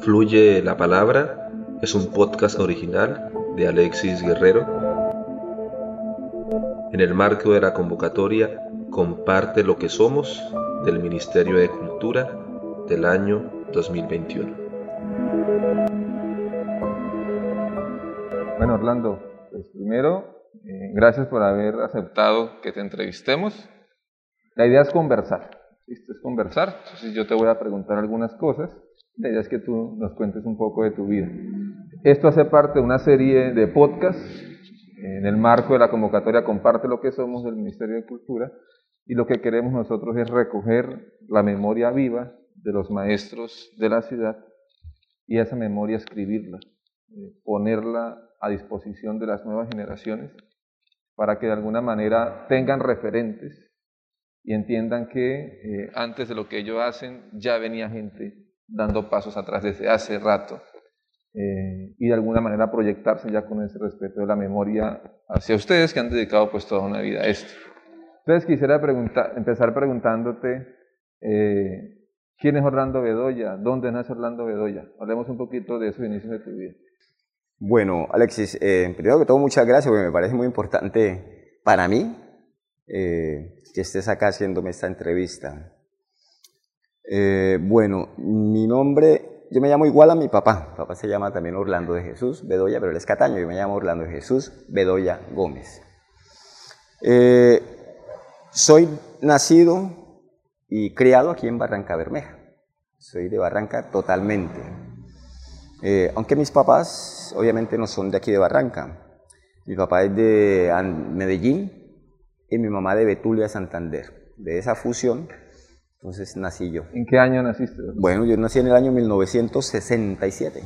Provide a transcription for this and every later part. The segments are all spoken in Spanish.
Fluye la palabra es un podcast original de Alexis Guerrero. En el marco de la convocatoria Comparte lo que somos del Ministerio de Cultura del año 2021. Bueno, Orlando, pues primero, eh, gracias por haber aceptado que te entrevistemos. La idea es conversar, ¿viste? es conversar. Entonces yo te voy a preguntar algunas cosas. La idea es que tú nos cuentes un poco de tu vida. Esto hace parte de una serie de podcasts en el marco de la convocatoria Comparte lo que somos del Ministerio de Cultura y lo que queremos nosotros es recoger la memoria viva de los maestros de la ciudad y esa memoria escribirla, eh, ponerla a disposición de las nuevas generaciones para que de alguna manera tengan referentes y entiendan que eh, antes de lo que ellos hacen ya venía gente dando pasos atrás desde hace rato eh, y de alguna manera proyectarse ya con ese respeto de la memoria hacia ustedes que han dedicado pues toda una vida a esto. Entonces quisiera empezar preguntándote eh, quién es Orlando Bedoya, dónde nace Orlando Bedoya. Hablemos un poquito de esos inicios de tu vida. Bueno, Alexis, primero que todo muchas gracias porque me parece muy importante para mí eh, que estés acá haciéndome esta entrevista. Eh, bueno, mi nombre, yo me llamo igual a mi papá. Mi papá se llama también Orlando de Jesús Bedoya, pero él es Cataño. Yo me llamo Orlando de Jesús Bedoya Gómez. Eh, soy nacido y criado aquí en Barranca Bermeja. Soy de Barranca totalmente. Eh, aunque mis papás obviamente no son de aquí de Barranca. Mi papá es de Medellín y mi mamá de Betulia, Santander. De esa fusión, entonces nací yo. ¿En qué año naciste? Bueno, yo nací en el año 1967.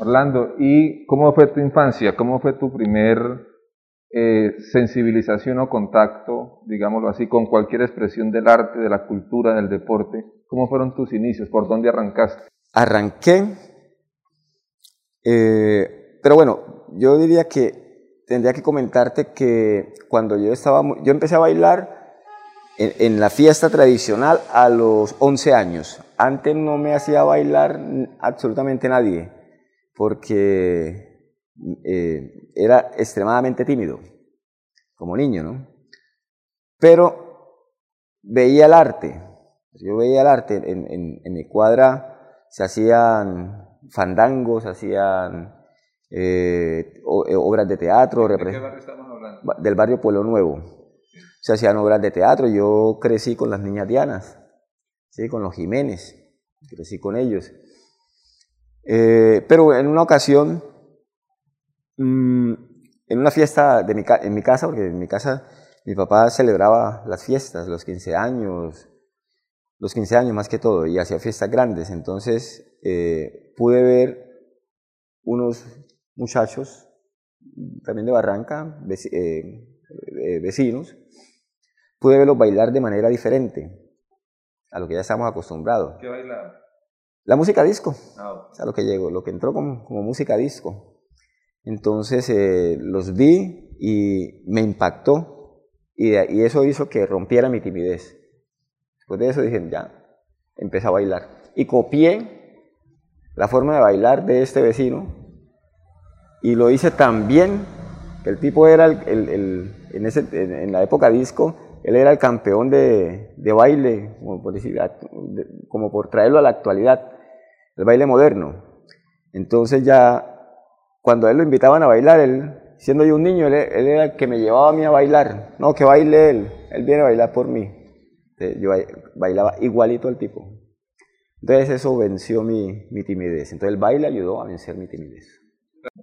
Orlando, ¿y cómo fue tu infancia? ¿Cómo fue tu primer eh, sensibilización o contacto, digámoslo así, con cualquier expresión del arte, de la cultura, del deporte? ¿Cómo fueron tus inicios? ¿Por dónde arrancaste? Arranqué, eh, pero bueno, yo diría que tendría que comentarte que cuando yo estaba, yo empecé a bailar en, la fiesta tradicional a los 11 años. Antes no me hacía bailar absolutamente nadie, porque eh, era extremadamente tímido, como niño, ¿no? Pero veía el arte, yo veía el arte, en, en, mi cuadra se hacían fandangos, hacían eh, obras de teatro. ¿De qué barrio estamos hablando? Del barrio Pueblo Nuevo. Se hacían obras de teatro. Yo crecí con las niñas Dianas, ¿sí? con los Jiménez, crecí con ellos. Eh, pero en una ocasión, mmm, en una fiesta de mi, en mi casa, porque en mi casa mi papá celebraba las fiestas, los 15 años, los 15 años más que todo, y hacía fiestas grandes. Entonces eh, pude ver unos muchachos, también de Barranca, eh, vecinos, pude verlos bailar de manera diferente a lo que ya estamos acostumbrados. ¿Qué bailaban? La música disco, Ah, o sea, lo que llegó, lo que entró como, como música disco. Entonces eh, los vi y me impactó y, de- y eso hizo que rompiera mi timidez. Después de eso dije, ya, empecé a bailar. Y copié la forma de bailar de este vecino y lo hice tan bien que el tipo era el, el- en, ese, en, la época disco, él era el campeón de, de baile, como por, decir, como por traerlo a la actualidad, el baile moderno. Entonces ya, cuando a él lo invitaban a bailar, él, siendo yo un niño, él, él era el que me llevaba a mí a bailar. No, que baile él, él viene a bailar por mí. Eh, Yo ba- bailaba igualito al tipo. Entonces eso venció mi, mi timidez. Entonces el baile ayudó a vencer mi timidez.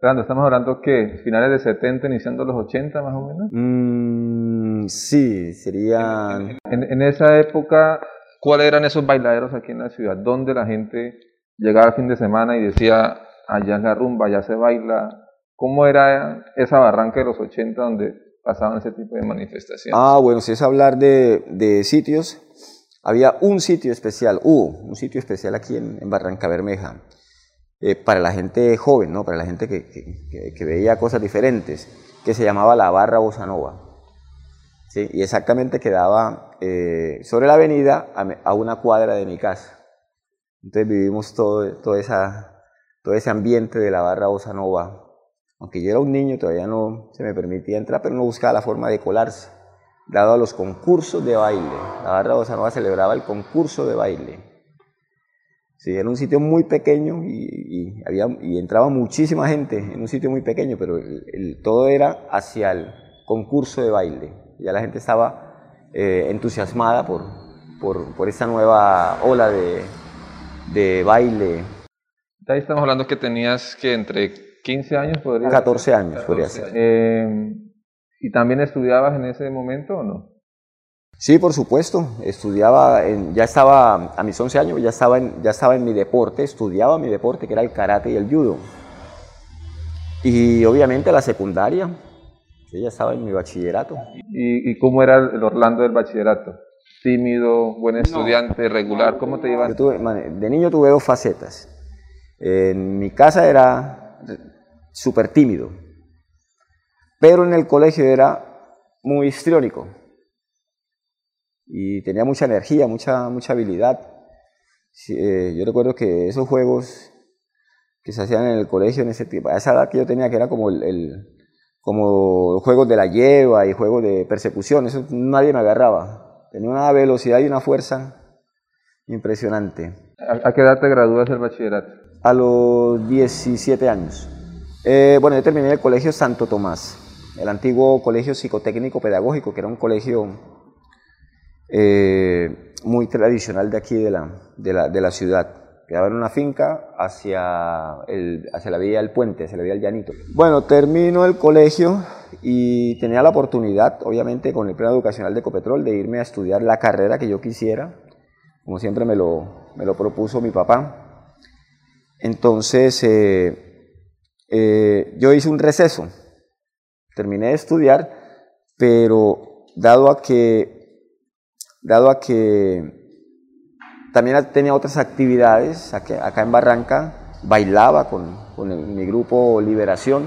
Orlando, estamos hablando que finales de 70, iniciando los 80 más o menos. Mm, sí, serían... En, en esa época, ¿cuáles eran esos bailaderos aquí en la ciudad? ¿Dónde la gente llegaba el fin de semana y decía, allá es la rumba, allá se baila? ¿Cómo era esa barranca de los 80 donde pasaban ese tipo de manifestaciones? Ah, bueno, si es hablar de, de sitios, había un sitio especial, hubo un sitio especial aquí en, en Barranca Bermeja, eh, para la gente joven, ¿no? para la gente que, veía cosas diferentes, que se llamaba la Barra Bossa Nova. Sí, y exactamente quedaba eh, sobre la avenida a, una cuadra de mi casa. Entonces vivimos todo ese ambiente de la barra Bossa Nova. Aunque yo era un niño, todavía no se me permitía entrar, pero no buscaba la forma de colarse, dado a los concursos de baile. La barra Bossa Nova celebraba el concurso de baile. Sí, era un sitio muy pequeño y, había, y entraba muchísima gente en un sitio muy pequeño, pero todo era hacia el concurso de baile. Ya la gente estaba eh, entusiasmada por, por, por, esta nueva ola de, de baile. Ahí estamos hablando que tenías que entre 15 años, podría 14 años, podría ser. Eh, ¿Y también estudiabas en ese momento o no? Sí, por supuesto. Estudiaba, en, ya estaba a mis 11 años, ya estaba, en, ya estaba en mi deporte, estudiaba mi deporte, que era el karate y el judo. Y obviamente la secundaria, ya estaba en mi bachillerato. ¿Y, cómo era el Orlando del bachillerato? ¿Tímido, buen estudiante, regular? ¿Cómo te llevas? de niño tuve dos facetas. En mi casa era súper tímido, pero en el colegio era muy histriónico y tenía mucha energía, mucha, mucha habilidad. Eh, yo recuerdo que esos juegos que se hacían en el colegio en ese tiempo, a esa edad que yo tenía, que era como el como juegos de la lleva y juegos de persecución, eso nadie me agarraba. Tenía una velocidad y una fuerza impresionante. ¿A qué edad te gradúas del bachillerato? A los 17 años. Eh, bueno, yo terminé el colegio Santo Tomás, el antiguo colegio psicotécnico pedagógico, que era un colegio eh, muy tradicional de aquí de la, de la, de la ciudad quedaba en una finca hacia, el, hacia la vía del puente, hacia la vía del llanito. Bueno, termino el colegio y tenía la oportunidad, obviamente con el plan educacional de Ecopetrol, de irme a estudiar la carrera que yo quisiera, como siempre me lo, me lo propuso mi papá. Entonces, eh, eh, yo hice un receso, terminé de estudiar, pero dado a que, dado a que también tenía otras actividades acá, en Barranca, bailaba con, con mi grupo Liberación,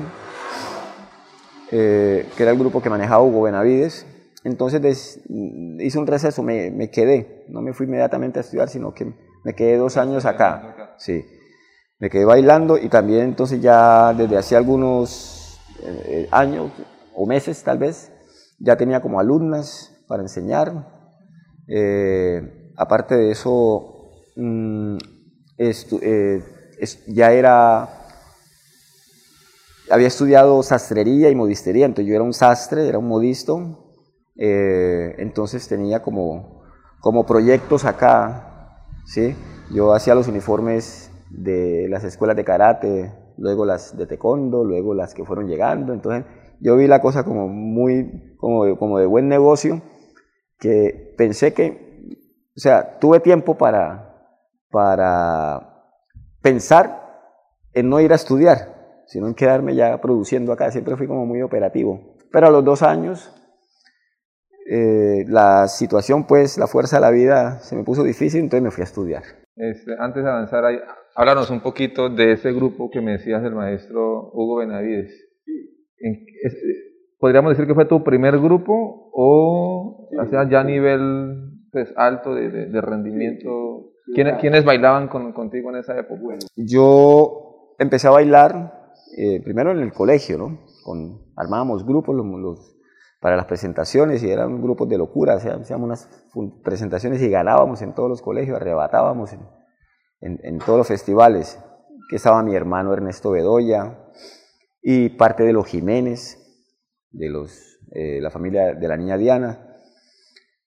eh, que era el grupo que manejaba Hugo Benavides. Entonces hice un receso, me, me, quedé, no me fui inmediatamente a estudiar, sino que me quedé dos años acá. Sí, me quedé bailando y también entonces ya desde hace algunos eh, años o meses tal vez, ya tenía como alumnas para enseñar. Eh, aparte de eso, mm, eh, ya era, había estudiado sastrería y modistería, entonces yo era un sastre, era un modisto, eh, entonces tenía como, como proyectos acá, ¿sí? Yo hacía los uniformes de las escuelas de karate, luego las de taekwondo, luego las que fueron llegando, entonces yo vi la cosa como muy, como como de buen negocio, que pensé que o sea, tuve tiempo para, para pensar en no ir a estudiar, sino en quedarme ya produciendo acá. Siempre fui como muy operativo. Pero a los dos años, eh, la situación, pues, la fuerza de la vida se me puso difícil, entonces me fui a estudiar. Este, antes de avanzar, ahí, háblanos un poquito de ese grupo que me decías del maestro Hugo Benavides. ¿Podríamos decir que fue tu primer grupo o ya a nivel pues, alto de, rendimiento. ¿Quiénes, bailaban contigo en esa época? Yo empecé a bailar eh, primero en el colegio, ¿no? Con, armábamos grupos los, para las presentaciones y eran grupos de locura, hacíamos unas presentaciones y ganábamos en todos los colegios, arrebatábamos en, en, todos los festivales, que estaba mi hermano Ernesto Bedoya y parte de los Jiménez, de los, eh, la familia de la niña Diana,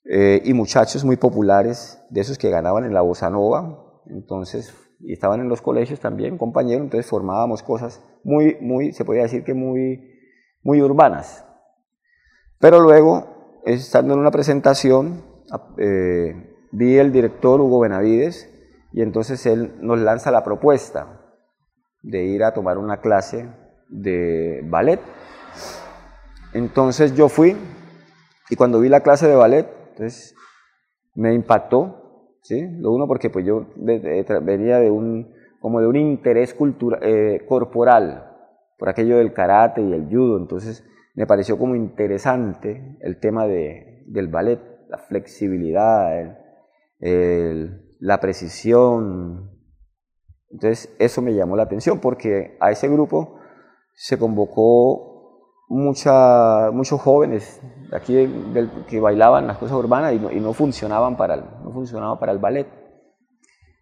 eh, y muchachos muy populares, de esos que ganaban en la bossa nova, entonces, y estaban en los colegios también, compañeros, entonces formábamos cosas muy, muy, se podría decir que muy, muy urbanas. Pero luego, estando en una presentación, eh, vi el director Hugo Benavides, y entonces él nos lanza la propuesta de ir a tomar una clase de ballet. Entonces yo fui, y cuando vi la clase de ballet, entonces, me impactó, ¿sí? Lo uno porque pues yo venía de un, como de un interés cultural, eh, corporal, por aquello del karate y el judo, entonces me pareció como interesante el tema de, del ballet, la flexibilidad, la precisión. Entonces eso me llamó la atención porque a ese grupo se convocó mucha, muchos jóvenes aquí que bailaban las cosas urbanas y no, y no funcionaban para el, no funcionaba para el ballet.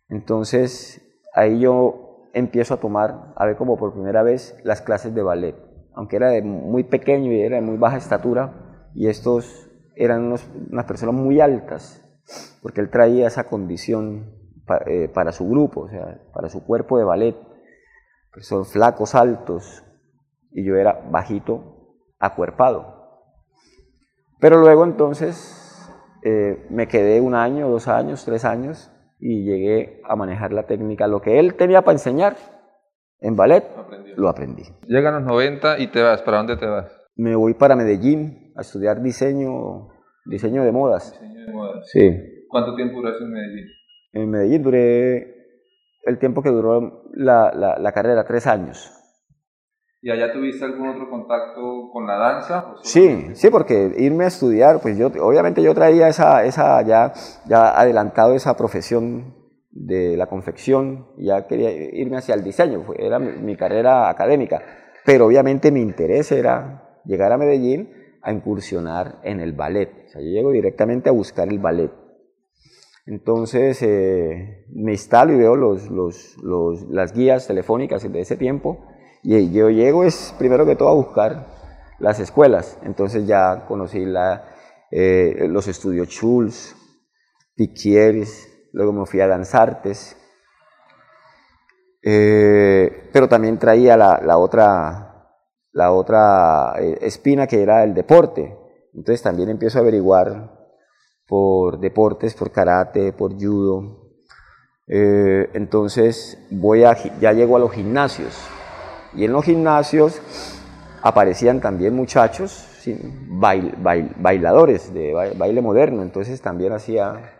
Entonces ahí yo empiezo a tomar, a ver como por primera vez, las clases de ballet aunque era de muy pequeño y era de muy baja estatura, y estos eran unas personas muy altas, porque él traía esa condición eh, para su grupo, o sea, para su cuerpo de ballet, que son flacos, altos, y yo era bajito, acuerpado. Pero luego entonces eh, me quedé un año, dos años, tres años, y llegué a manejar la técnica, lo que él tenía para enseñar, en ballet, lo aprendí. Llegan los 90 y te vas. ¿Para dónde te vas? Me voy para Medellín a estudiar diseño, diseño de modas. Diseño de modas. Sí. ¿Cuánto tiempo duraste en Medellín? En Medellín duré el tiempo que duró la, la, carrera, tres años. ¿Y allá tuviste algún otro contacto con la danza? Sí, sí, porque irme a estudiar, pues yo, obviamente yo traía esa, esa ya, ya adelantado esa profesión de la confección, ya quería irme hacia el diseño, era mi, carrera académica, pero obviamente mi interés era llegar a Medellín a incursionar en el ballet, o sea, yo llego directamente a buscar el ballet. Entonces eh, me instalo y veo los, los, los, las guías telefónicas de ese tiempo y yo llego es primero que todo a buscar las escuelas, entonces ya conocí la, eh, los estudios Schulz, Piquieres, luego me fui a Danzartes, eh, pero también traía la, otra, la otra eh, espina que era el deporte. Entonces también empiezo a averiguar por deportes, por karate, por judo. Eh, entonces voy a, ya llego a los gimnasios y en los gimnasios aparecían también muchachos bailadores de baile moderno, entonces también hacía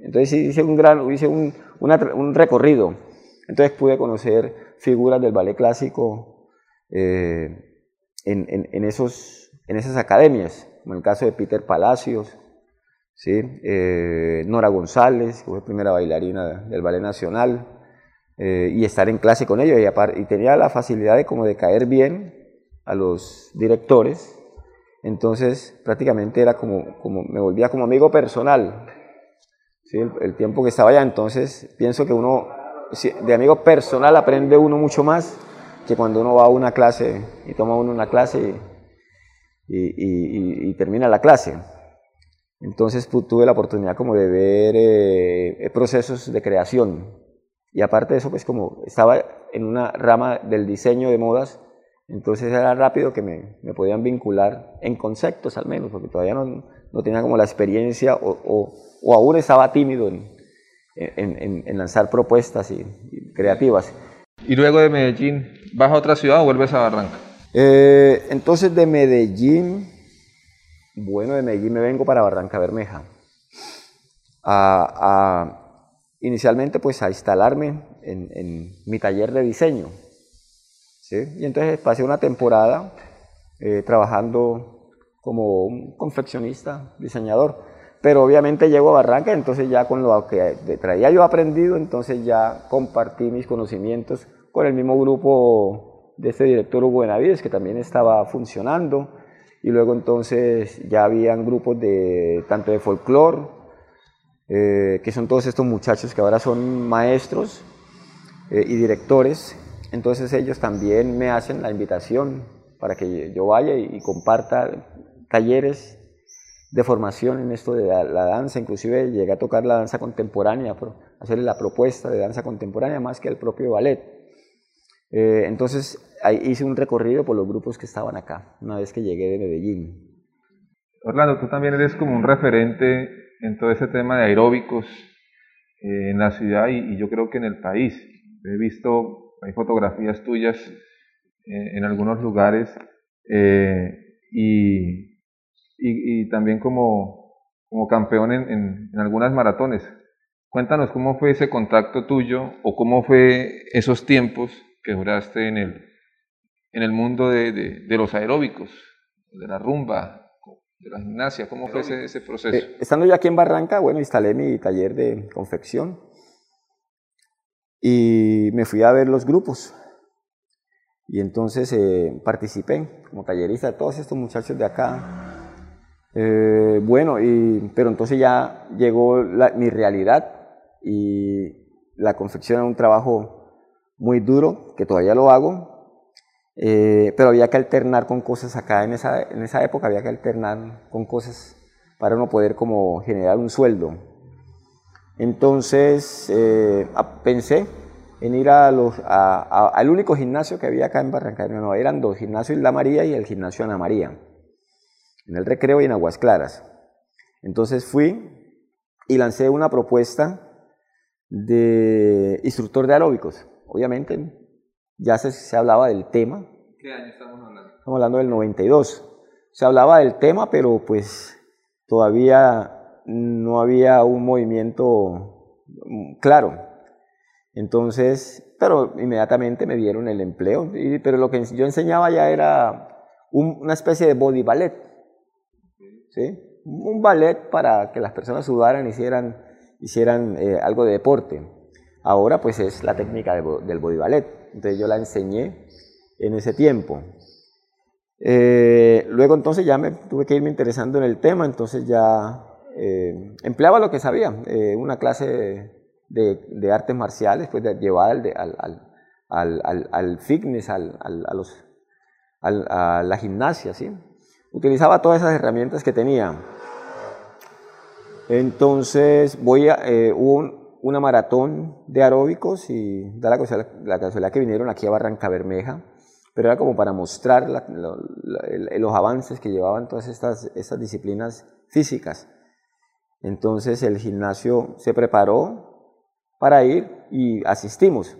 entonces hice un, gran, hice un, un recorrido. Entonces pude conocer figuras del ballet clásico eh, en, en, esos, en esas academias, como el caso de Peter Palacios, ¿sí? Eh, Nora González, que fue primera bailarina del Ballet Nacional, eh, y estar en clase con ellos. Y, y, tenía la facilidad de, como de caer bien a los directores, entonces prácticamente era como, como me volvía como amigo personal el, tiempo que estaba allá. Entonces, pienso que uno, de amigo personal, aprende uno mucho más que cuando uno va a una clase y toma uno una clase y, termina la clase. Entonces tuve la oportunidad como de ver eh, procesos de creación. Y aparte de eso, pues como estaba en una rama del diseño de modas, entonces era rápido que me, me podían vincular en conceptos al menos, porque todavía no, no tenía como la experiencia o, o, aún estaba tímido en, en, en lanzar propuestas y, creativas. ¿Y luego de Medellín vas a otra ciudad o vuelves a Barranca? Eh, entonces de Medellín, bueno, de Medellín me vengo para Barranca Bermeja. A, inicialmente pues a instalarme en, en, mi taller de diseño. ¿sí? Y entonces pasé una temporada eh, trabajando como un confeccionista, diseñador. Pero obviamente llego a Barranca, entonces ya con lo que traía yo aprendido, entonces ya compartí mis conocimientos con el mismo grupo de este director Hugo Benavides, que también estaba funcionando. Y luego entonces ya habían grupos de tanto de folclore, eh, que son todos estos muchachos que ahora son maestros eh, y directores. Entonces ellos también me hacen la invitación para que yo vaya y comparta talleres de formación en esto de la, danza, inclusive llegué a tocar la danza contemporánea, hacerle la propuesta de danza contemporánea más que el propio ballet. Eh, entonces hice un recorrido por los grupos que estaban acá, una vez que llegué de Medellín. Orlando, tú también eres como un referente en todo ese tema de aeróbicos eh, en la ciudad y, yo creo que en el país. He visto, hay fotografías tuyas eh, en algunos lugares y y, también como, como campeón en, en, algunas maratones. Cuéntanos cómo fue ese contacto tuyo o cómo fue esos tiempos que duraste en el, en el mundo de, de, los aeróbicos. de la rumba, de la gimnasia? ¿Cómo fue ese, proceso? Eh, estando yo aquí en Barranca, bueno, instalé mi taller de confección y me fui a ver los grupos. Y entonces eh, participé como tallerista de todos estos muchachos de acá. Eh, bueno, pero entonces ya llegó mi realidad y la confección era un trabajo muy duro, que todavía lo hago, eh, pero había que alternar con cosas acá, en esa, en esa época había que alternar con cosas para uno poder como generar un sueldo. Entonces pensé en ir a los, al único gimnasio que había acá en Barranca. No, eran dos, gimnasio Isla María y el gimnasio Ana María, en el Recreo y en Aguas Claras. Entonces fui y lancé una propuesta de instructor de aeróbicos. Obviamente ya se, se hablaba del tema. ¿Qué año estamos hablando? Estamos hablando del 92. Se hablaba del tema, pero pues todavía no había un movimiento claro. Entonces, pero inmediatamente me dieron el empleo, pero lo que yo enseñaba ya era una especie de body ballet, ¿sí? un ballet para que las personas sudaran, hicieran, hicieran eh, algo de deporte. Ahora pues es la técnica del body ballet, entonces yo la enseñé en ese tiempo. Eh, luego entonces ya me tuve que irme interesando en el tema, entonces ya eh, empleaba lo que sabía, una clase de, artes marciales, pues de llevar al, al, al, al fitness, a, los, a la gimnasia, ¿sí? Utilizaba todas esas herramientas que tenía. Entonces voy a, eh, hubo una maratón de aeróbicos y da la casualidad, que vinieron aquí a Barranca Bermeja, pero era como para mostrar los avances que llevaban todas estas, disciplinas físicas. Entonces el gimnasio se preparó, para ir y asistimos.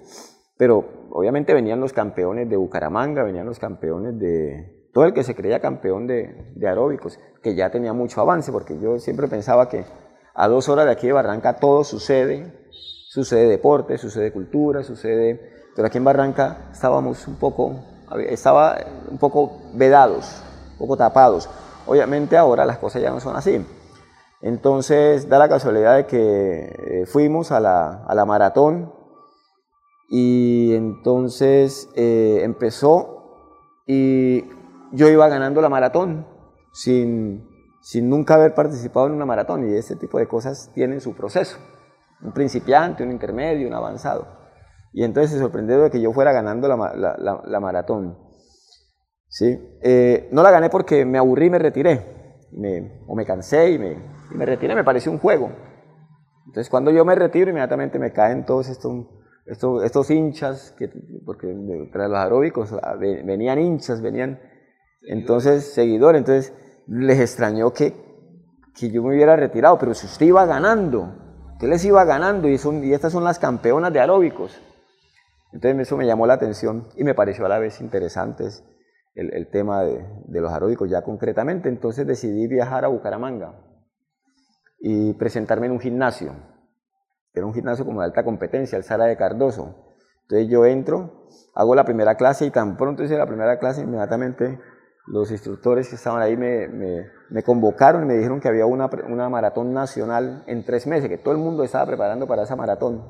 Pero obviamente venían los campeones de Bucaramanga, venían los campeones de todo el que se creía campeón de aeróbicos, que ya tenía mucho avance, porque yo siempre pensaba que a dos horas de aquí de Barranca todo sucede, sucede deporte, sucede cultura, sucede... Pero aquí en Barranca estábamos un poco, estaba un poco vedados, un poco tapados. Obviamente ahora las cosas ya no son así. Entonces da la casualidad de que eh, fuimos a la, a la, maratón y entonces eh, empezó y yo iba ganando la maratón sin, sin nunca haber participado en una maratón y ese tipo de cosas tienen su proceso, un principiante, un intermedio, un avanzado. Y entonces se sorprendió de que yo fuera ganando la, la, la, maratón. ¿Sí? Eh, no la gané porque me aburrí y me retiré, me, o me cansé y me, y me retiré, me pareció un juego. Entonces cuando yo me retiro, inmediatamente me caen todos estos, estos, estos hinchas, que, porque tras los aeróbicos ah, venían hinchas, venían entonces seguidores, entonces les extrañó que, que yo me hubiera retirado, pero si usted iba ganando, que les iba ganando y, estas son las campeonas de aeróbicos. Entonces eso me llamó la atención y me pareció a la vez interesante el, tema de, de los aeróbicos ya concretamente, entonces decidí viajar a Bucaramanga y presentarme en un gimnasio. Era un gimnasio como de alta competencia, el Sara de Cardoso. Entonces yo entro, hago la primera clase y tan pronto hice la primera clase, inmediatamente los instructores que estaban ahí me, me, convocaron y me dijeron que había una, una, maratón nacional en tres meses, que todo el mundo estaba preparando para esa maratón.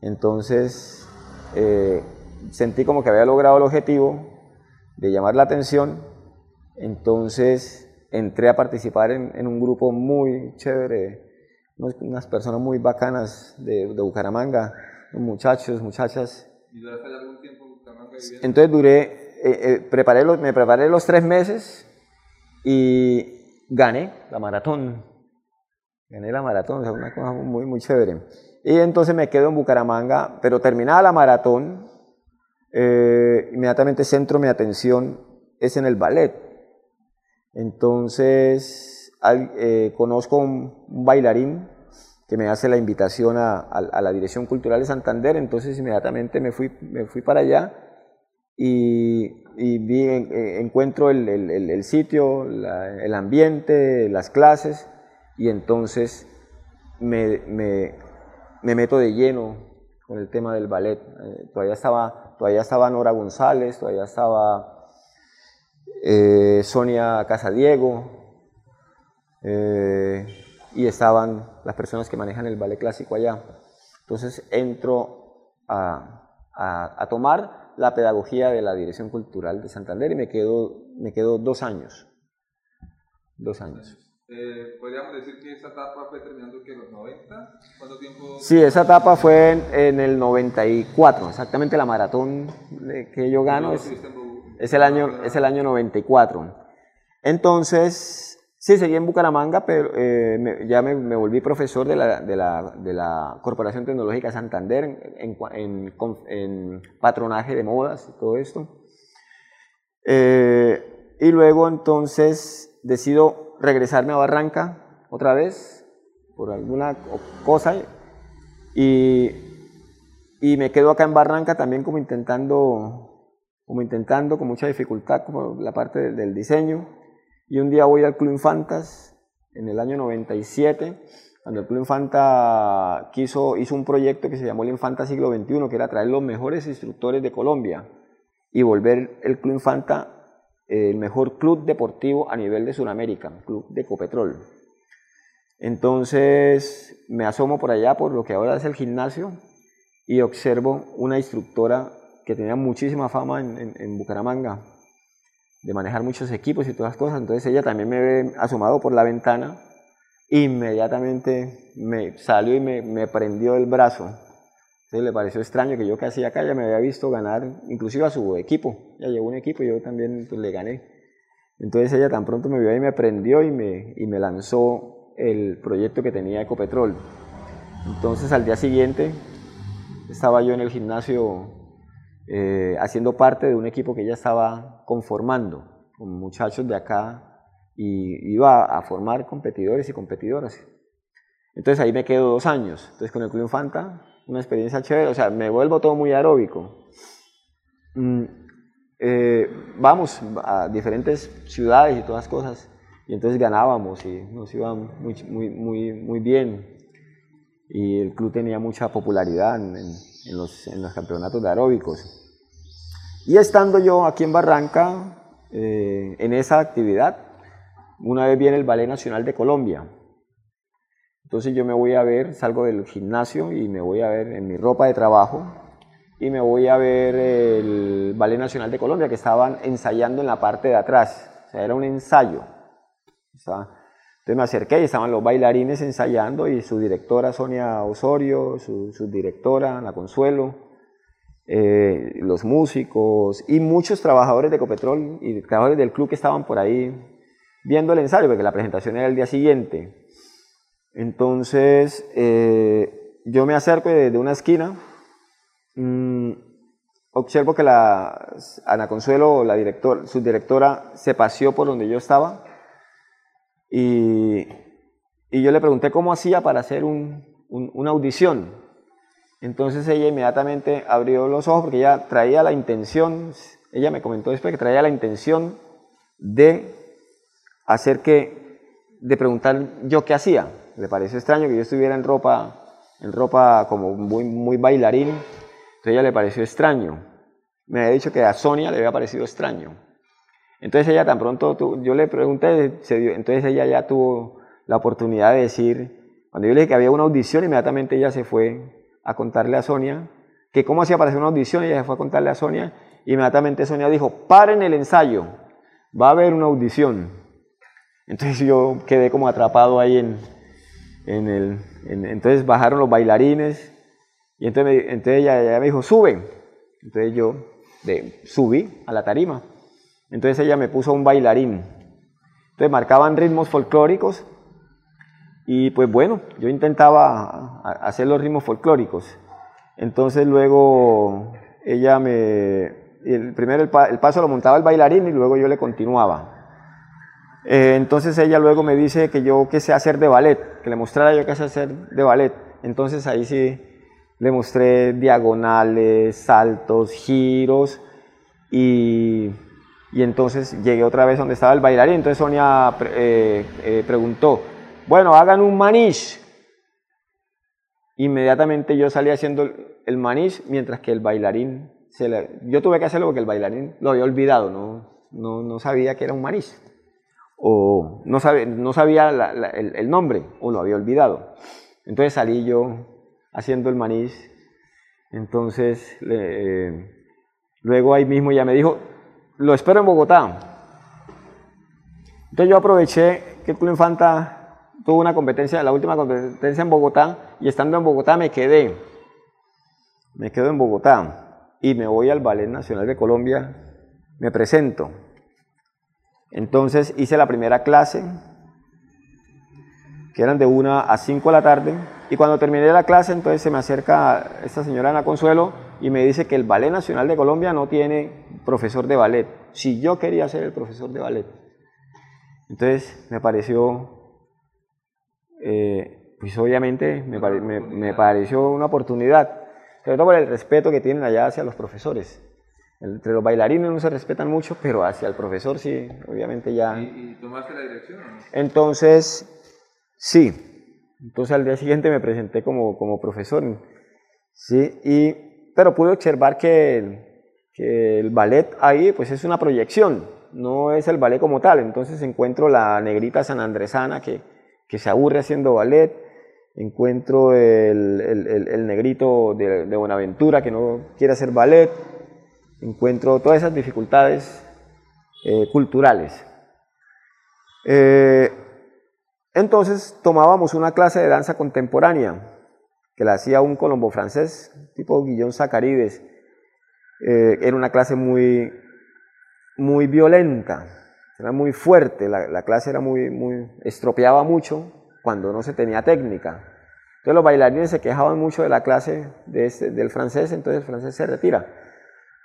Entonces eh, sentí como que había logrado el objetivo de llamar la atención. Entonces entré a participar en, un grupo muy chévere, unas personas muy bacanas de, Bucaramanga, muchachos, muchachas. ¿Y duraste algún tiempo en Bucaramanga Entonces duré, eh, eh, preparé los, me preparé los tres meses y gané la maratón. Gané la maratón, o una cosa muy, muy chévere. Y entonces me quedo en Bucaramanga, pero terminada la maratón, eh, inmediatamente centro mi atención es en el ballet entonces, eh, conozco un, bailarín que me hace la invitación a, la Dirección Cultural de Santander, entonces inmediatamente me fui, me fui para allá y, vi, eh, encuentro el, sitio, el ambiente, las clases, y entonces me, meto de lleno con el tema del ballet. Eh, todavía, estaba, todavía estaba Nora González, todavía estaba eh, Sonia Casadiego, eh, y estaban las personas que manejan el ballet clásico allá. Entonces entro a, tomar la pedagogía de la Dirección Cultural de Santander y me quedo, me quedo dos años. Dos años. Eh, ¿Podríamos decir que esa etapa fue terminando en los 90? ¿Cuánto tiempo? Sí, esa etapa fue en, el 94, exactamente la maratón que yo gano es, es, el año, es el año 94. Entonces, sí, seguí en Bucaramanga, pero eh, ya me, volví profesor de la, de, la, de la, Corporación Tecnológica Santander en, en, en, patronaje de modas y todo esto. Eh, y luego entonces decido regresarme a Barranca otra vez por alguna cosa y, y me quedo acá en Barranca también como intentando, como intentando con mucha dificultad como la parte del, diseño y un día voy al Club Infantas en el año 97 cuando el Club Infanta quiso, hizo un proyecto que se llamó el Infanta Siglo XXI, que era traer los mejores instructores de Colombia y volver el Club Infanta el mejor club deportivo a nivel de Sudamérica, club de Ecopetrol. Entonces me asomo por allá, por lo que ahora es el gimnasio, y observo una instructora que tenía muchísima fama en, Bucaramanga, de manejar muchos equipos y todas cosas. Entonces ella también me ve asomado por la ventana, inmediatamente me salió y me, me prendió el brazo entonces le pareció extraño que yo que hacía acá ya me había visto ganar, inclusive a su equipo. Ya llevó un equipo y yo también pues, le gané. Entonces ella tan pronto me vio y me prendió y me, y me lanzó el proyecto que tenía Ecopetrol. Entonces al día siguiente estaba yo en el gimnasio eh, haciendo parte de un equipo que ella estaba conformando con muchachos de acá y iba a formar competidores y competidoras. Entonces ahí me quedo dos años. Entonces con el Club Infanta una experiencia chévere, o sea, me vuelvo todo muy aeróbico. Mm, eh, vamos a diferentes ciudades y todas cosas, y entonces ganábamos y nos iba muy, muy, muy, muy bien. Y el club tenía mucha popularidad en, los, en los, campeonatos de aeróbicos. Y estando yo aquí en Barranca, eh, en esa actividad, una vez viene el Ballet Nacional de Colombia entonces yo me voy a ver, salgo del gimnasio y me voy a ver en mi ropa de trabajo y me voy a ver el Ballet Nacional de Colombia que estaban ensayando en la parte de atrás. O sea, era un ensayo. Entonces me acerqué y estaban los bailarines ensayando y su directora Sonia Osorio, su, directora, la Consuelo, eh, los músicos y muchos trabajadores de Ecopetrol y trabajadores del club que estaban por ahí viendo el ensayo, porque la presentación era el día siguiente. Entonces, eh, yo me acerco desde una esquina, mm, observo que la Ana Consuelo, la director, su directora, se paseó por donde yo estaba y, y yo le pregunté cómo hacía para hacer un, una audición. Entonces ella inmediatamente abrió los ojos porque ella traía la intención, ella me comentó después que traía la intención de hacer que, de preguntar yo qué hacía le pareció extraño que yo estuviera en ropa, en ropa como muy, muy bailarín, entonces ella le pareció extraño. Me había dicho que a Sonia le había parecido extraño. Entonces ella tan pronto, yo le pregunté, entonces ella ya tuvo la oportunidad de decir, cuando yo le dije que había una audición, inmediatamente ella se fue a contarle a Sonia que cómo hacía para hacer una audición, ella se fue a contarle a Sonia, inmediatamente Sonia dijo, paren el ensayo, va a haber una audición. Entonces yo quedé como atrapado ahí en, en el, entonces bajaron los bailarines y entonces, entonces ella, me dijo, sube. Entonces yo de, subí a la tarima. Entonces ella me puso un bailarín. Entonces marcaban ritmos folclóricos y pues bueno, yo intentaba hacer los ritmos folclóricos. Entonces luego ella me, el primero el, paso lo montaba el bailarín y luego yo le continuaba. Eh, entonces ella luego me dice que yo qué sé hacer de ballet, que le mostrara yo qué sé hacer de ballet. Entonces ahí sí le mostré diagonales, saltos, giros y, y entonces llegué otra vez donde estaba el bailarín. Entonces Sonia eh, eh, preguntó, bueno, hagan un manish. Inmediatamente yo salí haciendo el manish mientras que el bailarín, se le, yo tuve que hacerlo porque el bailarín lo había olvidado, no, no, no sabía que era un maniz, o no, sabe, no sabía el, nombre, o lo había olvidado. Entonces salí yo haciendo el maniz, entonces eh, luego ahí mismo ya me dijo, lo espero en Bogotá. Entonces yo aproveché que Culo Infanta tuvo una competencia, la última competencia en Bogotá, y estando en Bogotá me quedé. Me quedo en Bogotá y me voy al Ballet Nacional de Colombia, me presento. Entonces hice la primera clase, que eran de 1 a 5 de la tarde, y cuando terminé la clase, entonces se me acerca esta señora Ana Consuelo y me dice que el Ballet Nacional de Colombia no tiene profesor de ballet. Si yo quería ser el profesor de ballet. Entonces me pareció, eh, pues obviamente me, me, pareció una oportunidad, sobre todo por el respeto que tienen allá hacia los profesores. Entre los bailarines no se respetan mucho, pero hacia el profesor sí, obviamente ya. ¿Y, tomaste la dirección o no? Entonces, sí. Entonces al día siguiente me presenté como, como profesor. Sí, y, pero pude observar que, que el ballet ahí pues es una proyección no es el ballet como tal. Entonces encuentro la negrita sanandresana que, que se aburre haciendo ballet, encuentro el, el, negrito de, de, Buenaventura que no quiere hacer ballet, encuentro todas esas dificultades eh, culturales. Eh, entonces tomábamos una clase de danza contemporánea que la hacía un colombo francés, tipo Guillón Zacarides. Eh, era una clase muy, muy violenta, era muy fuerte, la, clase era muy, muy, estropeaba mucho cuando no se tenía técnica. Entonces los bailarines se quejaban mucho de la clase de este, del francés, entonces el francés se retira.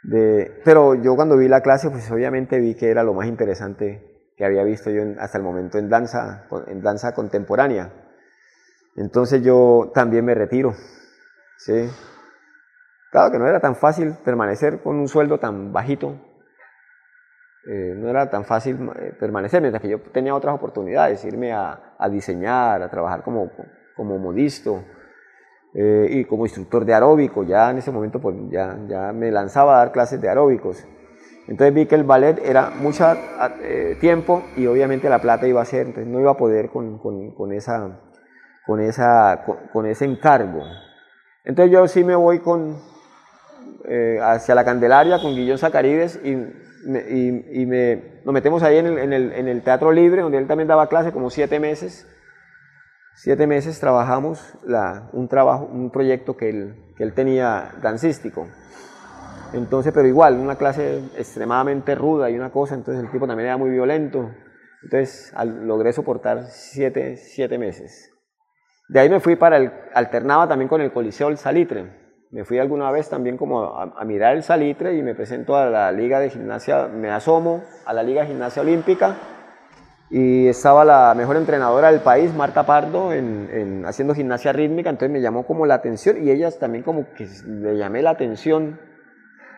De, pero yo cuando vi la clase, pues obviamente vi que era lo más interesante que había visto yo hasta el momento en danza, en danza contemporánea. Entonces yo también me retiro. ¿sí? Claro que no era tan fácil permanecer con un sueldo tan bajito eh, no era tan fácil eh, permanecer, mientras que yo tenía otras oportunidades, irme a, a diseñar, a trabajar como, como modisto eh, y como instructor de aeróbico. Ya en ese momento pues, ya, ya me lanzaba a dar clases de aeróbicos. Entonces vi que el ballet era mucho tiempo y obviamente la plata iba a ser, entonces no iba a poder con, con, con esa, con, esa, con, ese encargo. Entonces yo sí me voy con, hacia la Candelaria con Guillón Zacarides y y, me, nos metemos ahí en el, en, el, en el, Teatro Libre, donde él también daba clase como siete meses. Siete meses trabajamos la, un trabajo, un proyecto que él, que él tenía dancístico. Entonces, pero igual, una clase extremadamente ruda y una cosa, entonces el tipo también era muy violento. Entonces logré soportar siete, siete meses. De ahí me fui para el, alternaba también con el Coliseo El Salitre me fui alguna vez también como a, mirar el salitre y me presento a la liga de gimnasia, me asomo a la liga de gimnasia olímpica y estaba la mejor entrenadora del país, Marta Pardo, en, haciendo gimnasia rítmica, entonces me llamó como la atención y ellas también como que le llamé la atención.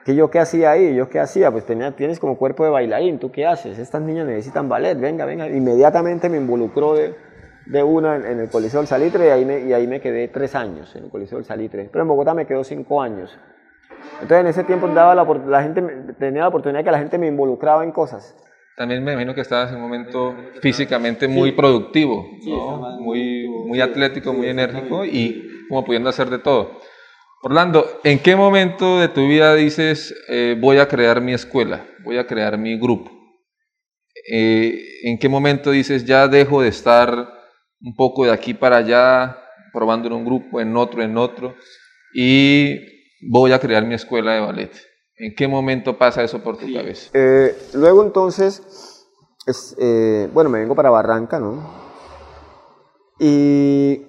que yo qué hacía ahí? ¿Yo qué hacía? Pues tenía, tienes como cuerpo de bailarín, ¿tú qué haces? Estas niñas necesitan ballet, venga, venga. Inmediatamente me involucró de, de una en, el Coliseo del Salitre y ahí, me, y ahí me quedé tres años en el Coliseo del Salitre. Pero en Bogotá me quedó cinco años. Entonces en ese tiempo daba la, la gente, tenía la oportunidad que la gente me involucraba en cosas. También me imagino que estabas en un momento físicamente muy productivo, muy, muy atlético, muy enérgico y como pudiendo hacer de todo. Orlando, ¿en qué momento de tu vida dices eh, voy a crear mi escuela, voy a crear mi grupo? Eh, ¿En qué momento dices ya dejo de estar un poco de aquí para allá, probando en un grupo, en otro, en otro, y voy a crear mi escuela de ballet. ¿En qué momento pasa eso por tu cabeza? Eh, luego entonces, eh, bueno, me vengo para Barranca, ¿no? Y,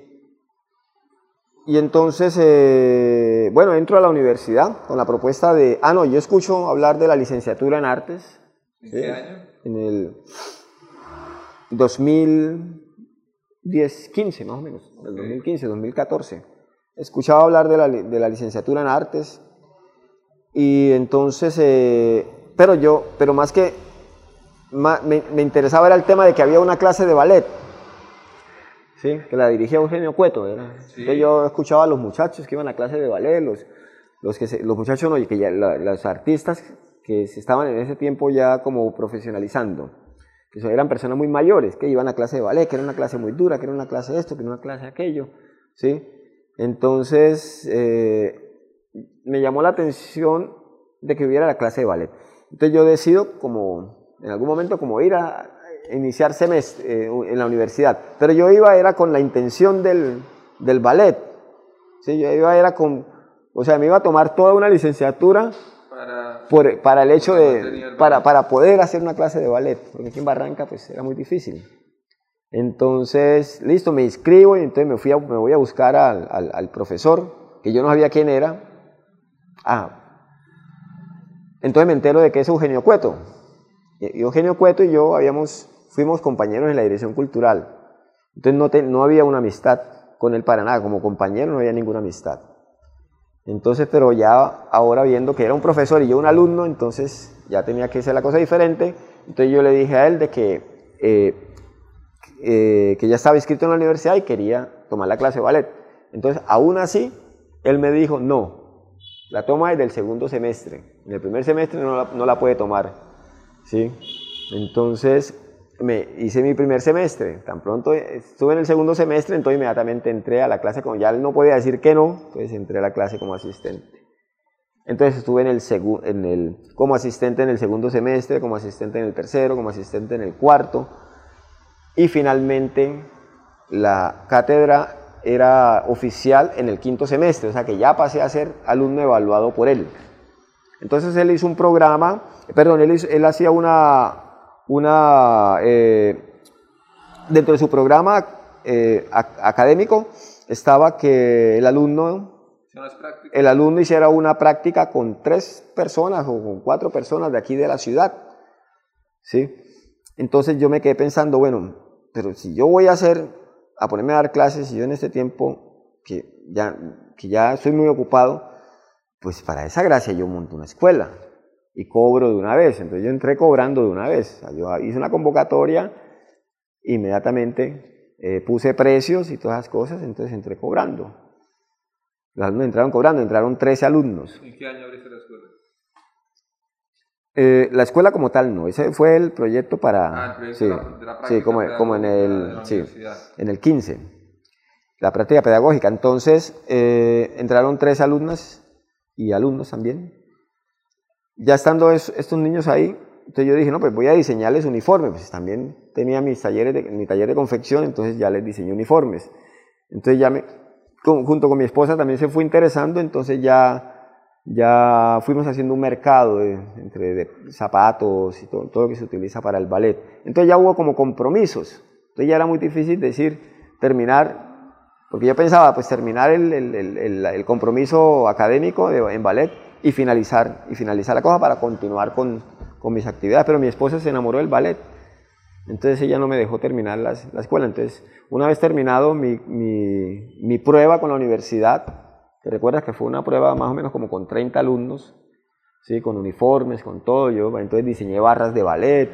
y entonces, eh, bueno, entro a la universidad con la propuesta de, ah, no, yo escucho hablar de la licenciatura en artes. ¿En qué año? En el 2000, 10, 15 más o menos, del 2015, 2014. Escuchaba hablar de la, de la licenciatura en artes y entonces, eh, pero yo, pero más que, me, me, interesaba era el tema de que había una clase de ballet, ¿sí? que la dirigía Eugenio Cueto. yo escuchaba a los muchachos que iban a clase de ballet, los, los, que los muchachos, no, que ya, los artistas que se estaban en ese tiempo ya como profesionalizando, que eran personas muy mayores, que iban a clase de ballet, que era una clase muy dura, que era una clase de esto, que era una clase de aquello, ¿sí? Entonces, eh, me llamó la atención de que hubiera la clase de ballet. Entonces yo decido como, en algún momento, como ir a iniciar semestre eh, en la universidad. Pero yo iba, era con la intención del, del ballet. ¿sí? Yo iba, era con, o sea, me iba a tomar toda una licenciatura para, por, para el hecho de, para, para poder hacer una clase de ballet, porque aquí en Barranca pues era muy difícil. Entonces, listo, me inscribo y entonces me, fui me voy a buscar al, al, al profesor, que yo no sabía quién era. Ah, entonces me entero de que es Eugenio Cueto. Y Eugenio Cueto y yo habíamos, fuimos compañeros en la dirección cultural. Entonces no, no había una amistad con él para nada, como compañero no había ninguna amistad. Entonces, pero ya ahora viendo que era un profesor y yo un alumno, entonces ya tenía que ser la cosa diferente. Entonces yo le dije a él de que, eh, eh, que ya estaba inscrito en la universidad y quería tomar la clase de ballet. Entonces, aún así, él me dijo, no, la toma es del segundo semestre. En el primer semestre no la, no la puede tomar. ¿sí? Entonces, me hice mi primer semestre. Tan pronto estuve en el segundo semestre, entonces inmediatamente entré a la clase, como ya él no podía decir que no, entonces entré a la clase como asistente. Entonces estuve en el en el, como asistente en el segundo semestre, como asistente en el tercero, como asistente en el cuarto. Y finalmente la cátedra era oficial en el quinto semestre, o sea que ya pasé a ser alumno evaluado por él. Entonces él hizo un programa, perdón, él, él hacía una, una eh, dentro de su programa eh, académico estaba que el alumno, el alumno hiciera una práctica con tres personas o con cuatro personas de aquí de la ciudad. ¿sí? Entonces yo me quedé pensando, bueno, pero si yo voy a hacer a ponerme a dar clases y yo en este tiempo que ya, que ya estoy muy ocupado, pues para esa gracia yo monto una escuela y cobro de una vez. Entonces yo entré cobrando de una vez. Yo hice una convocatoria, inmediatamente eh, puse precios y todas esas cosas, entonces entré cobrando. Los alumnos entraron cobrando, entraron 13 alumnos. ¿En qué año abriste la escuela? Eh, la escuela como tal no, ese fue el proyecto para... Ah, el proyecto sí, de la, de la práctica sí, como, como en el, sí, en el 15, la práctica pedagógica. Entonces eh, entraron tres alumnas y alumnos también. Ya estando es- estos niños ahí, entonces yo dije, no, pues voy a diseñarles uniformes. Pues también tenía mis talleres de, mi taller de confección, entonces ya les diseñé uniformes. Entonces ya me, con- junto con mi esposa también se fue interesando, entonces ya ya fuimos haciendo un mercado de- entre de zapatos y todo, todo lo que se utiliza para el ballet. Entonces ya hubo como compromisos. Entonces ya era muy difícil decir, terminar, porque yo pensaba, pues terminar el, el- el- el- compromiso académico de- en ballet y finalizar, y finalizar la cosa para continuar con, con mis actividades. Pero mi esposa se enamoró del ballet. Entonces ella no me dejó terminar las- la escuela. Entonces, una vez terminado mi, mi- mi prueba con la universidad, ¿te recuerdas que fue una prueba más o menos como con 30 alumnos? ¿sí? Con uniformes, con todo. Yo entonces diseñé barras de ballet.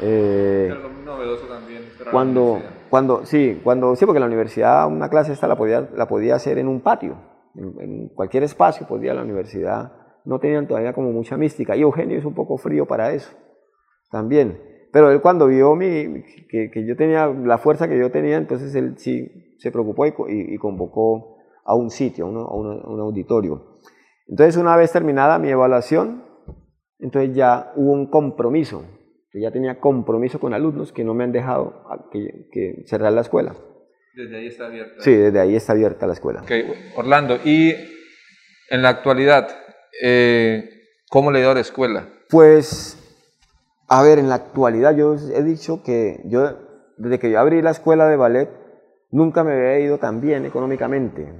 eh, muy novedoso también. cuando, cuando, sí, cuando, sí, porque la universidad, una clase esta la podía, la podía hacer en un patio, en, en cualquier espacio podía la universidad, no tenían todavía como mucha mística, y Eugenio es un poco frío para eso, también. Pero él cuando vio mi, que, que yo tenía la fuerza que yo tenía, entonces él sí se preocupó y, y- y convocó a un sitio, a un, a a un auditorio. Entonces, una vez terminada mi evaluación, entonces ya hubo un compromiso, que ya tenía compromiso con alumnos que no me han dejado que, que cerrar la escuela. Desde ahí está abierta. Sí, desde ahí está abierta la escuela. Ok, Orlando, y en la actualidad, eh, ¿cómo le ha ido a la escuela? Pues, a ver, en la actualidad yo he dicho que yo, desde que yo abrí la escuela de ballet, nunca me había ido tan bien económicamente.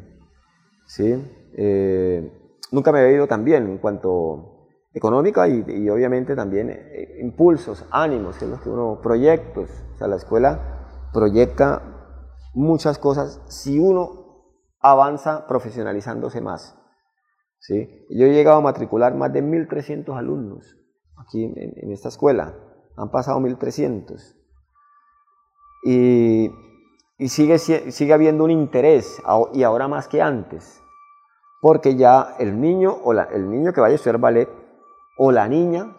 ¿Sí? Eh, nunca me había ido tan bien en cuanto económica y, y obviamente también eh, impulsos, ánimos, que es lo que uno, proyectos. O sea, la escuela proyecta muchas cosas si uno avanza profesionalizándose más. ¿sí? Yo he llegado a matricular más de 1.300 alumnos aquí en, esta escuela. Han pasado 1.300. Y, y sigue, sigue habiendo un interés, y ahora más que antes, porque ya el niño, o la- el niño que vaya a estudiar ballet o la niña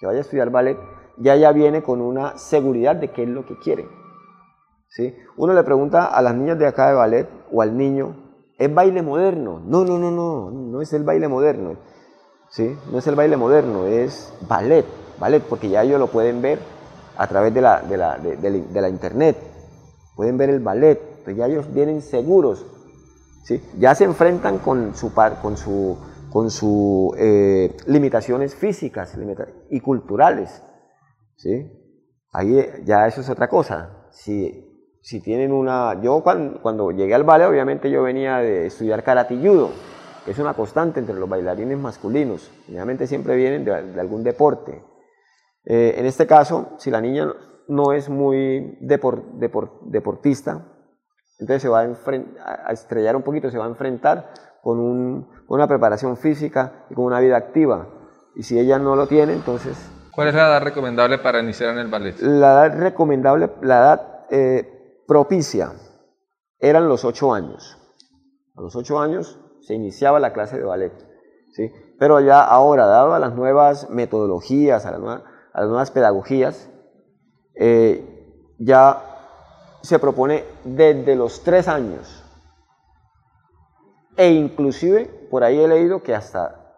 que vaya a estudiar ballet, ya ya viene con una seguridad de qué es lo que quiere. ¿Sí? Uno le pregunta a las niñas de acá de ballet o al niño, ¿es baile moderno? No, no, no, no, no es el baile moderno. ¿sí? No es el baile moderno, es ballet, ballet, porque ya ellos lo pueden ver a través de la, de la, de, la internet. Pueden ver el ballet, pues ya ellos vienen seguros. ¿sí? Ya se enfrentan con su, con su, con sus eh, limitaciones físicas y culturales. ¿sí? Ahí ya eso es otra cosa. Si si tienen una... Yo cuando, llegué al ballet, obviamente yo venía de estudiar karate judo, que es una constante entre los bailarines masculinos. Generalmente siempre vienen de, algún deporte. Eh, en este caso, si la niña no es muy deportista, entonces se va a, estrellar un poquito, se va a enfrentar con, un, con, una preparación física y con una vida activa. Y si ella no lo tiene, entonces... ¿Cuál es la edad recomendable para iniciar en el ballet? La edad recomendable, la edad eh, propicia eran los ocho años. A los ocho años se iniciaba la clase de ballet. ¿sí? Pero ya ahora, dado las nuevas metodologías, a, las nuevas pedagogías, eh, ya se propone desde los tres años. E inclusive, por ahí he leído que hasta,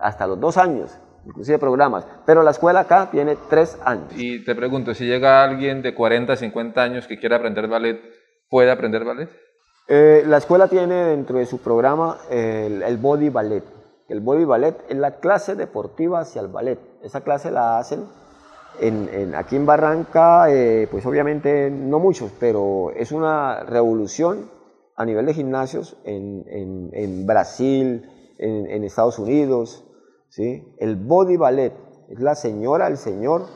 hasta los dos años, inclusive programas. Pero la escuela acá tiene tres años. Y te pregunto, si llega alguien de 40, 50 años que quiera aprender ballet, ¿puede aprender ballet? Eh, la escuela tiene dentro de su programa el, body ballet. El body ballet es la clase deportiva hacia el ballet. Esa clase la hacen en, aquí en Barranca, eh, pues obviamente no muchos, pero es una revolución a nivel de gimnasios en, en Brasil, en Estados Unidos, ¿sí? El body ballet es la señora, el señor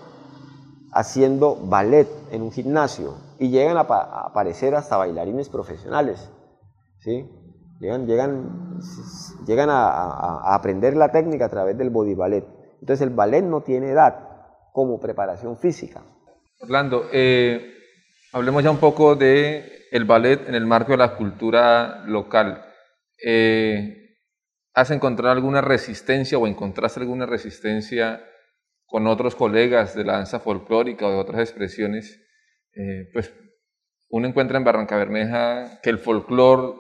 haciendo ballet en un gimnasio y llegan a, aparecer hasta bailarines profesionales. ¿sí? Llegan, llegan, llegan a, aprender la técnica a través del body ballet. Entonces el ballet no tiene edad como preparación física. Orlando, eh, hablemos ya un poco de ballet en el marco de la cultura local. Eh, ¿Has encontrado alguna resistencia o encontraste alguna resistencia con otros colegas de la danza folclórica o de otras expresiones? Eh, pues uno encuentra en Barranca Bermeja que el folclore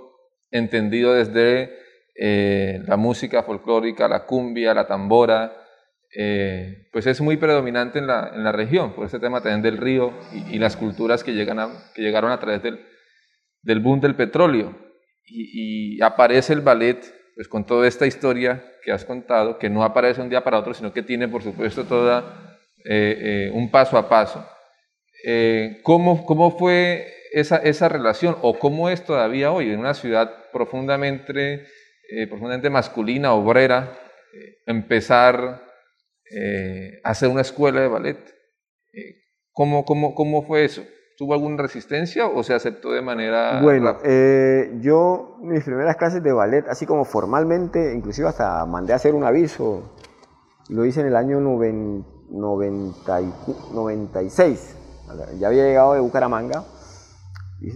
entendido desde eh, la música folclórica, la cumbia, la tambora, eh, pues es muy predominante en la, en la, región, por ese tema también del río y, las culturas que, llegan que llegaron a través del, del boom del petróleo. Y aparece el ballet pues con toda esta historia que has contado, que no aparece un día para otro, sino que tiene, por supuesto, toda eh, eh, un paso a paso. Eh, ¿cómo, ¿Cómo fue esa, esa relación o cómo es todavía hoy en una ciudad profundamente, profundamente masculina, obrera, empezar a hacer una escuela de ballet? ¿cómo, cómo, ¿Cómo fue eso? ¿Tuvo alguna resistencia o se aceptó de manera... Bueno, eh, yo mis primeras clases de ballet, así como formalmente, inclusive hasta mandé a hacer un aviso, lo hice en el año 96, ya había llegado de Bucaramanga,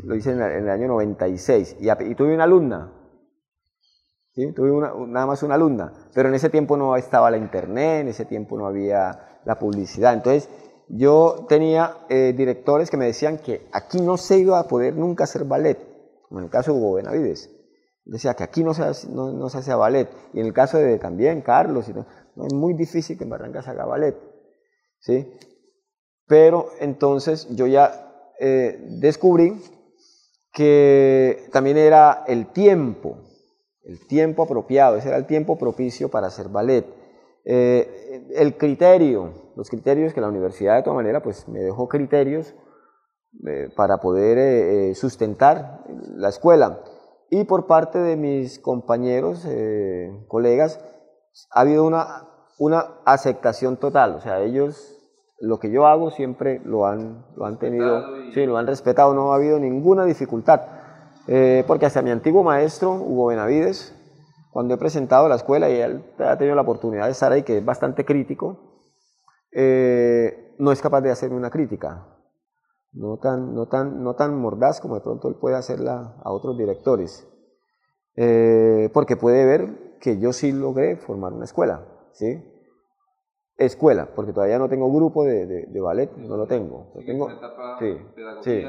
lo hice en, el año 96 y, y tuve una alumna, ¿sí? tuve una, nada más una alumna, pero en ese tiempo no estaba la internet, en ese tiempo no había la publicidad, entonces yo tenía eh, directores que me decían que aquí no se iba a poder nunca hacer ballet, como en el caso de Hugo Benavides. Decía que aquí no se, hace, no, se hace ballet. Y en el caso de también Carlos, no, es muy difícil que en Barranca se haga ballet. ¿sí? Pero entonces yo ya eh, descubrí que también era el tiempo, el tiempo apropiado, ese era el tiempo propicio para hacer ballet. Eh, el criterio, los criterios que la universidad de todas maneras pues me dejó criterios eh, para poder eh, eh, sustentar la escuela. Y por parte de mis compañeros, colegas, ha habido una, una aceptación total. O sea, ellos, lo que yo hago siempre lo han, lo han tenido, sí, lo han respetado, no ha habido ninguna dificultad. porque hasta mi antiguo maestro, Hugo Benavides, cuando he presentado la escuela y él ha tenido la oportunidad de estar ahí, que es bastante crítico, eh, no es capaz de hacer una crítica, no tan, no, tan, no tan mordaz como de pronto él puede hacerla a otros directores, eh, porque puede ver que yo sí logré formar una escuela, ¿sí? Escuela, porque todavía no tengo grupo de, de, ballet, no lo tengo. tengo sí, sí,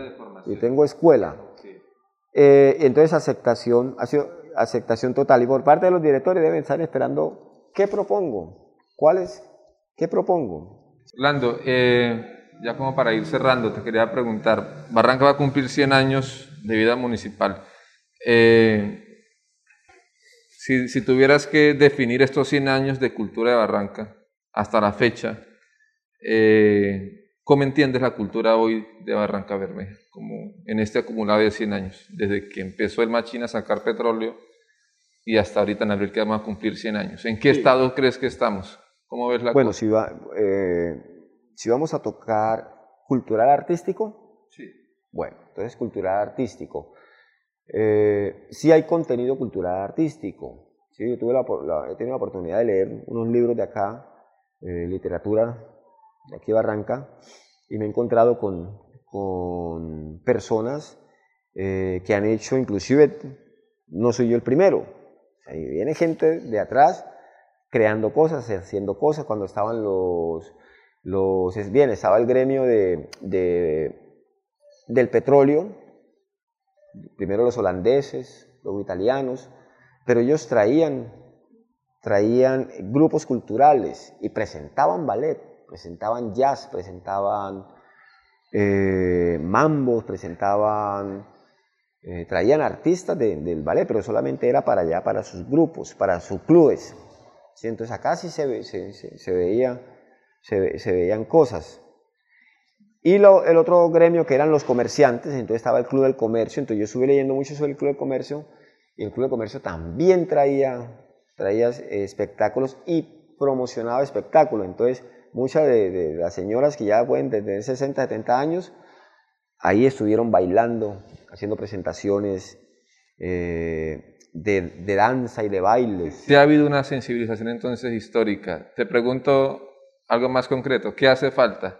y tengo escuela. Eh, entonces aceptación, ha sido aceptación total. Y por parte de los directores deben estar esperando qué propongo, cuáles, qué propongo. Lando, eh, ya como para ir cerrando, te quería preguntar, Barranca va a cumplir 100 años de vida municipal. Eh, si, si, tuvieras que definir estos 100 años de cultura de Barranca, hasta la fecha. Eh, ¿Cómo entiendes la cultura hoy de Barranca Bermeja, como en este acumulado de 100 años, desde que empezó el Machín a sacar petróleo y hasta ahorita en abril que vamos a cumplir 100 años? ¿En qué estado crees que estamos? ¿Cómo ves la Bueno, si, va, eh, si vamos a tocar cultural artístico, sí. bueno, entonces cultural artístico. Eh, sí hay contenido cultural artístico. Sí, yo tuve la, he tenido la oportunidad de leer unos libros de acá eh, literatura de aquí Barranca y me he encontrado con, con personas eh, que han hecho, inclusive no soy yo el primero, ahí viene gente de atrás creando cosas, haciendo cosas, cuando estaban los, los bien, estaba el gremio de, de, del petróleo, primero los holandeses, luego italianos, pero ellos traían traían grupos culturales y presentaban ballet, presentaban jazz, presentaban eh, mambos, presentaban, eh, traían artistas del ballet, pero solamente era para allá, para sus grupos, para sus clubes. Entonces acá sí se, veía, se, veían cosas. Y el otro gremio que eran los comerciantes, entonces estaba el Club del Comercio, entonces yo estuve leyendo mucho sobre el Club del Comercio, y el Club del Comercio también traía traía espectáculos y promocionaba espectáculos. Entonces, muchas de, las señoras que ya pueden tener 60, 70 años, ahí estuvieron bailando, haciendo presentaciones eh, de, danza y de bailes. Si ha habido una sensibilización entonces histórica. Te pregunto algo más concreto, ¿qué hace falta?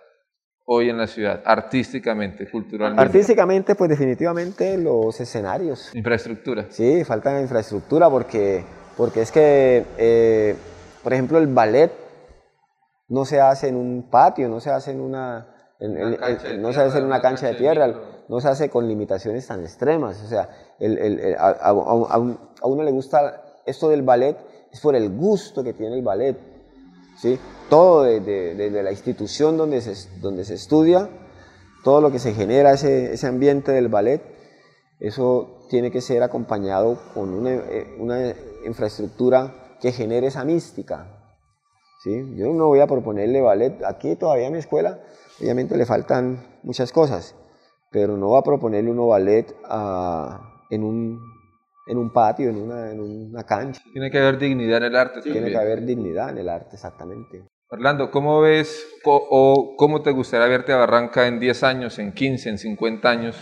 hoy en la ciudad, artísticamente, culturalmente? Artísticamente, pues definitivamente los escenarios. Infraestructura. Sí, falta infraestructura porque porque es que, eh, por ejemplo, el ballet no se hace en un patio, no se hace en una, no se hace en una cancha de tierra, no se hace con limitaciones tan extremas. O sea, a, uno le gusta esto del ballet, es por el gusto que tiene el ballet. ¿sí? Todo desde la institución donde se, donde se estudia, todo lo que se genera, ese, ese ambiente del ballet, eso tiene que ser acompañado con una, eh, una infraestructura que genere esa mística. ¿sí? Yo no voy a proponerle ballet, aquí todavía en mi escuela, obviamente le faltan muchas cosas, pero no voy a proponerle uno ballet ah, en, un, en un patio, en una, en una cancha. Tiene que haber dignidad en el arte. Tiene que haber dignidad en el arte, exactamente. Orlando, ¿cómo ves o cómo te gustaría verte a Barranca en 10 años, en 15, en 50 años?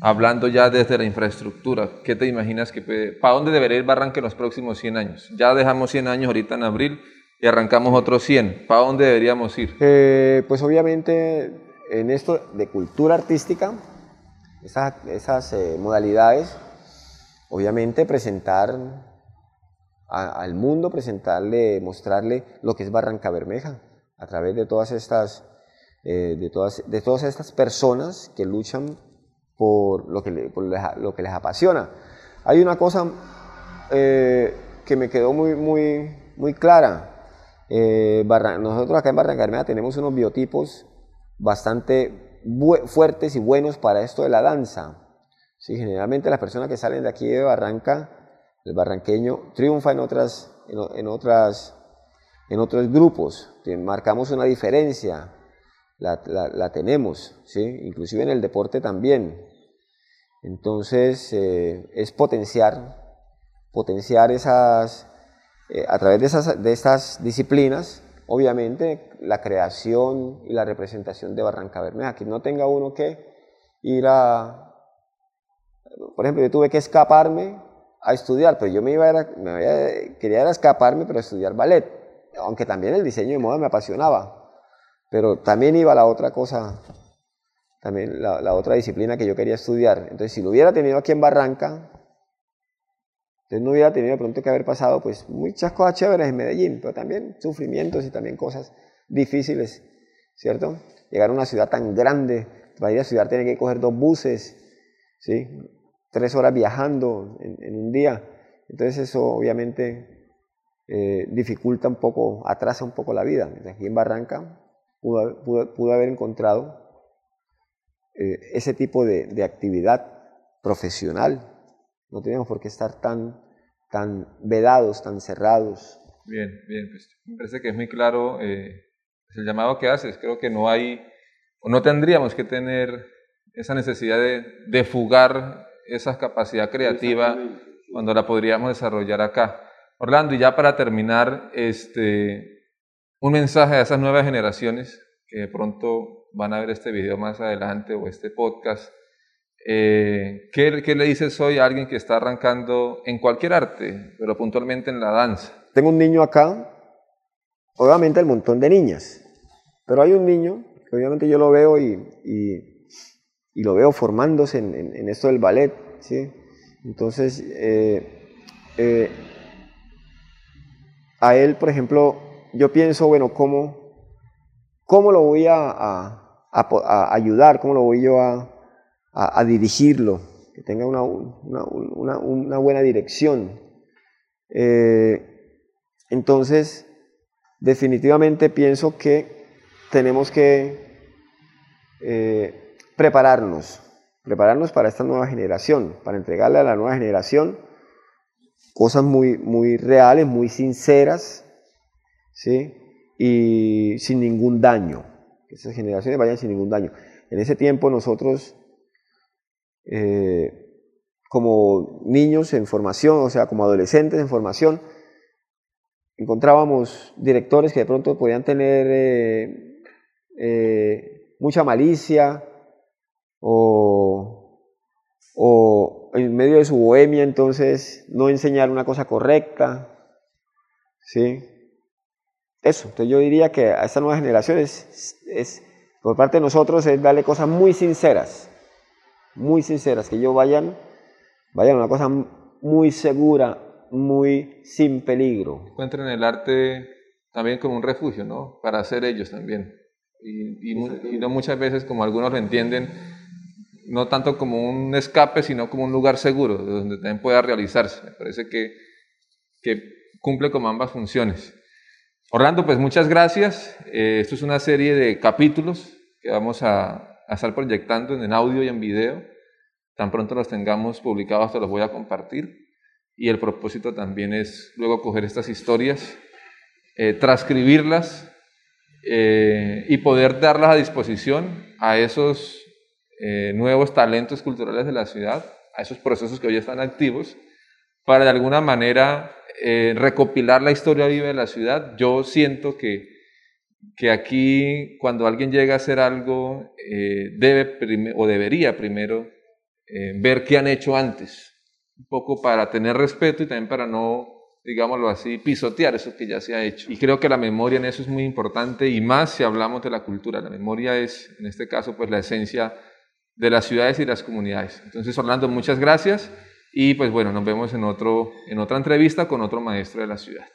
hablando ya desde la infraestructura, ¿qué te imaginas que para dónde debería ir Barranca en los próximos 100 años? Ya dejamos 100 años ahorita en abril y arrancamos otros 100. ¿Para dónde deberíamos ir? Eh, pues obviamente en esto de cultura artística, esas, eh, modalidades, obviamente presentar al mundo, presentarle, mostrarle lo que es Barranca Bermeja a través de todas estas, eh, de, todas, de todas estas personas que luchan por lo que, lo que les apasiona. Hay una cosa que me quedó muy, muy, muy clara. Eh, nosotros acá en Barranca tenemos unos biotipos bastante fuertes y buenos para esto de la danza. Sí, generalmente las personas que salen de aquí de Barranca, el barranqueño, triunfa en, otras, en, otras, en otros grupos. Marcamos una diferencia, la, la, tenemos, ¿sí? inclusive en el deporte también. Entonces, eh, es potenciar, potenciar esas, eh, a través de, esas, de estas disciplinas, obviamente, la creación y la representación de Barranca Bermeja, que no tenga uno que ir a, por ejemplo, yo tuve que escaparme a estudiar, pero yo me iba a, quería escaparme, pero a estudiar ballet, aunque también el diseño de moda me apasionaba, pero también iba a la otra cosa también la, otra disciplina que yo quería estudiar. Entonces, si lo hubiera tenido aquí en Barranca, entonces no hubiera tenido pronto que haber pasado pues muchas cosas chéveres en Medellín, pero también sufrimientos y también cosas difíciles, ¿cierto? Llegar a una ciudad tan grande, para ir a ciudad tiene que coger dos buses, ¿sí? Tres horas viajando en, un día. Entonces eso obviamente eh, dificulta un poco, atrasa un poco la vida. Aquí en Barranca pudo, haber encontrado eh, ese tipo de, actividad profesional. No teníamos por qué estar tan, tan vedados, tan cerrados. Bien, bien, pues me parece que es muy claro eh, el llamado que haces. Creo que no hay, o no tendríamos que tener esa necesidad de, de fugar esa capacidad creativa cuando la podríamos desarrollar acá. Orlando, y ya para terminar, este, un mensaje a esas nuevas generaciones que de pronto van a ver este video más adelante o este podcast. Eh, ¿qué, ¿qué, le dices hoy a alguien que está arrancando en cualquier arte, pero puntualmente en la danza? Tengo un niño acá, obviamente el montón de niñas, pero hay un niño que obviamente yo lo veo y, lo veo formándose en, esto del ballet, ¿sí? Entonces, eh, eh, a él, por ejemplo, yo pienso, bueno, ¿cómo, cómo lo voy a, ayudar? ¿Cómo lo voy yo a, dirigirlo? Que tenga una, una, buena dirección. Eh, entonces, definitivamente pienso que tenemos que eh, prepararnos, prepararnos para esta nueva generación, para entregarle a la nueva generación cosas muy, muy reales, muy sinceras, ¿sí? y sin ningún daño, que esas generaciones vayan sin ningún daño. En ese tiempo nosotros, eh, como niños en formación, o sea, como adolescentes en formación, encontrábamos directores que de pronto podían tener eh, eh, mucha malicia o, en medio de su bohemia entonces no enseñar una cosa correcta, ¿sí? Eso, entonces yo diría que a esta nueva generación es, por parte de nosotros, es darle cosas muy sinceras, muy sinceras, que ellos vayan, vayan a una cosa muy segura, muy sin peligro. Encuentren el arte también como un refugio, ¿no? Para ser ellos también. Y, y, no muchas veces como algunos lo entienden, no tanto como un escape, sino como un lugar seguro, donde también pueda realizarse. Me parece que, que cumple con ambas funciones. Orlando, pues muchas gracias. Eh, esto es una serie de capítulos que vamos a, estar proyectando en, audio y en video. Tan pronto los tengamos publicados, te los voy a compartir. Y el propósito también es luego coger estas historias, eh, transcribirlas eh, y poder darlas a disposición a esos nuevos talentos culturales de la ciudad, a esos procesos que hoy están activos, para de alguna manera eh, recopilar la historia viva de la ciudad. Yo siento que, que aquí cuando alguien llega a hacer algo, eh, debe o debería primero eh, ver qué han hecho antes, un poco para tener respeto y también para no, digámoslo así, pisotear eso que ya se ha hecho. Y creo que la memoria en eso es muy importante y más si hablamos de la cultura. La memoria es, en este caso, pues la esencia de las ciudades y las comunidades. Entonces, Orlando, muchas gracias. Y pues bueno, nos vemos en, otro, en otra entrevista con otro maestro de la ciudad.